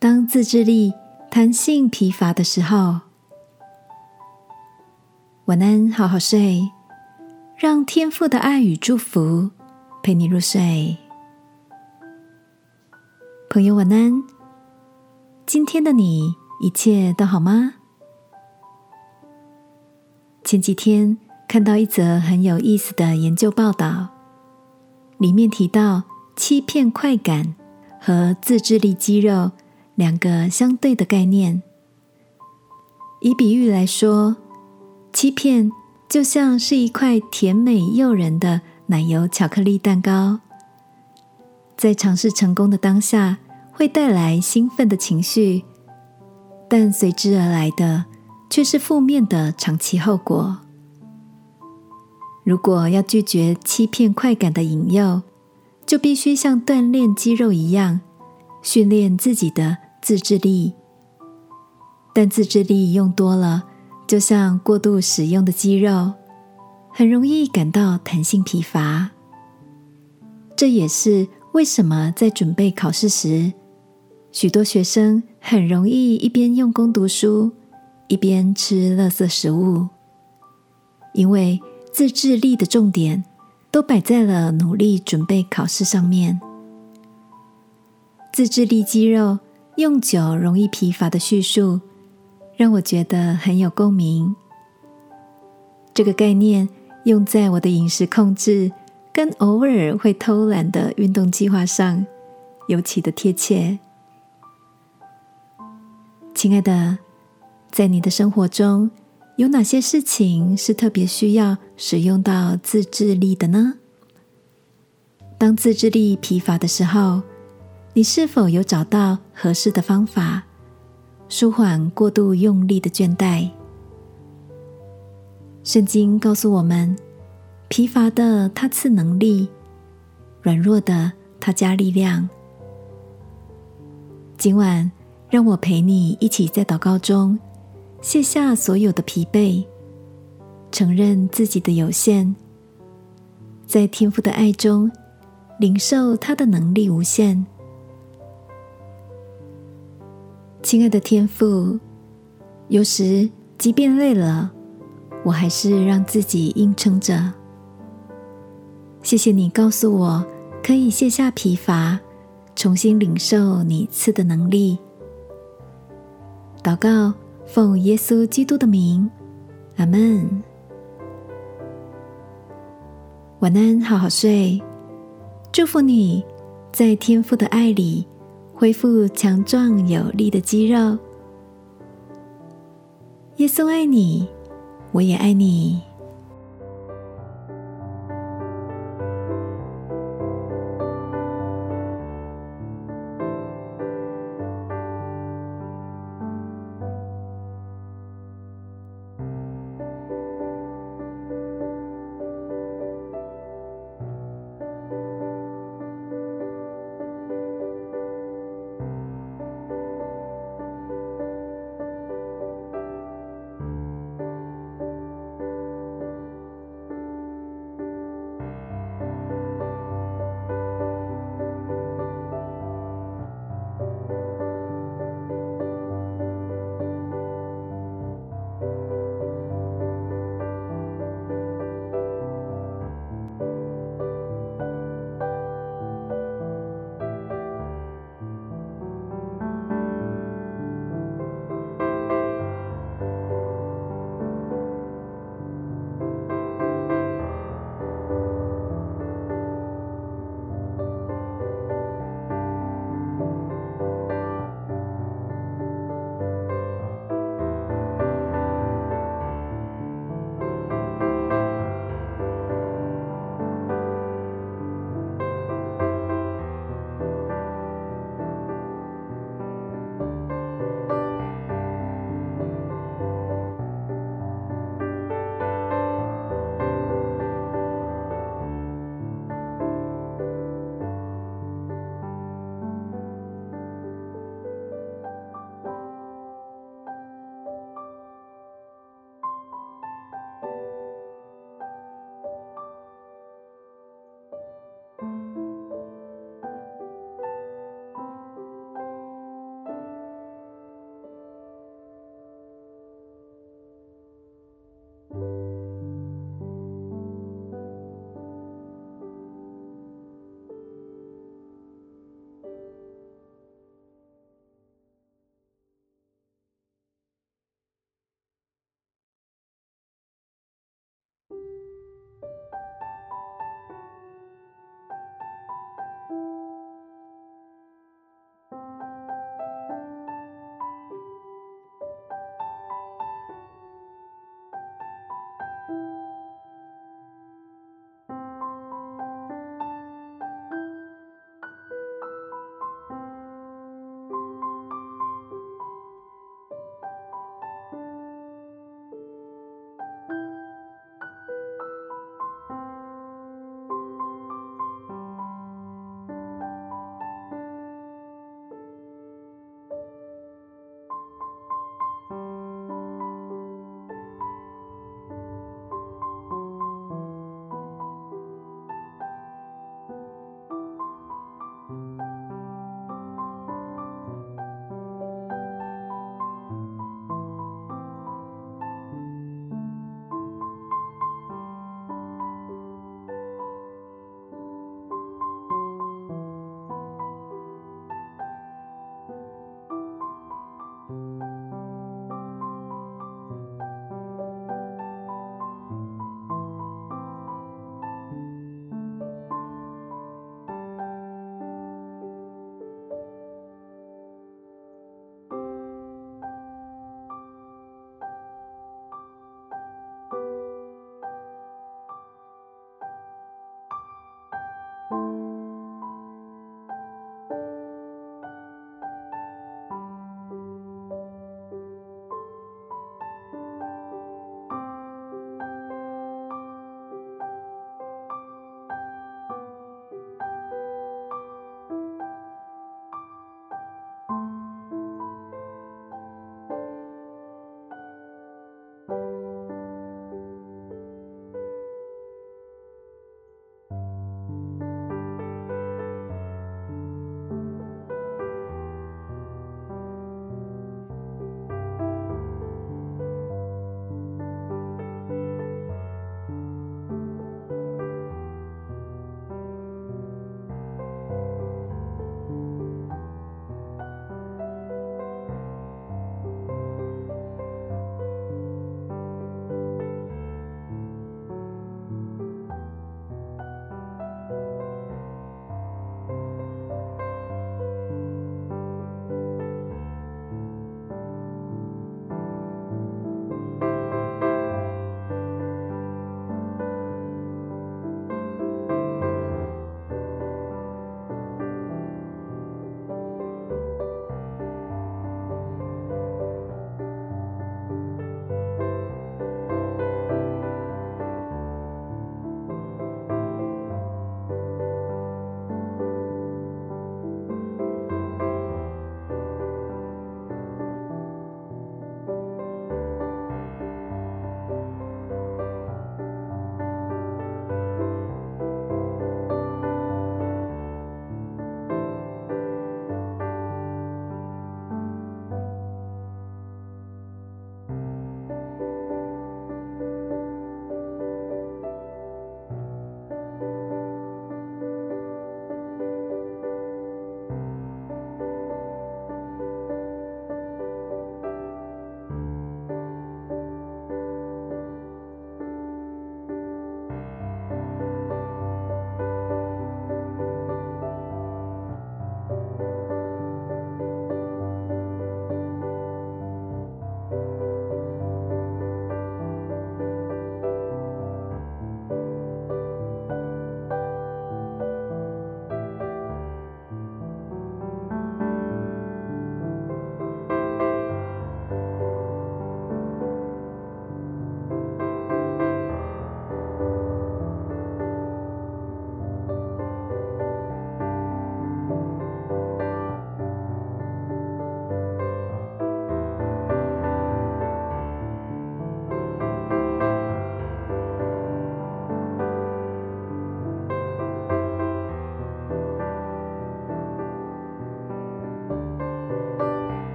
当自制力、弹性疲乏的时候，晚安，好好睡，让天赋的爱与祝福陪你入睡。朋友，晚安。今天的你一切都好吗？前几天看到一则很有意思的研究报道，里面提到欺骗快感和自制力肌肉。两个相对的概念，以比喻来说，欺骗就像是一块甜美诱人的奶油巧克力蛋糕，在尝试成功的当下会带来兴奋的情绪，但随之而来的却是负面的长期后果。如果要拒绝欺骗快感的引诱，就必须像锻炼肌肉一样，训练自己的。自制力，但自制力用多了，就像过度使用的肌肉，很容易感到弹性疲乏。这也是为什么在准备考试时，许多学生很容易一边用功读书，一边吃垃圾食物，因为自制力的重点都摆在了努力准备考试上面。自制力肌肉。用久容易疲乏的叙述，让我觉得很有共鸣。这个概念用在我的饮食控制跟偶尔会偷懒的运动计划上，尤其的贴切。亲爱的，在你的生活中有哪些事情是特别需要使用到自制力的呢？当自制力疲乏的时候。你是否有找到合适的方法舒缓过度用力的倦怠？圣经告诉我们：疲乏的他赐能力，软弱的他加力量。今晚，让我陪你一起在祷告中卸下所有的疲惫，承认自己的有限，在天父的爱中领受他的能力无限。亲爱的天父，有时即便累了，我还是让自己硬撑着。谢谢你告诉我，可以卸下疲乏，重新领受你赐的能力。祷告，奉耶稣基督的名，阿门。晚安，好好睡。祝福你在天父的爱里。恢复强壮有力的肌肉。耶稣爱你，我也爱你。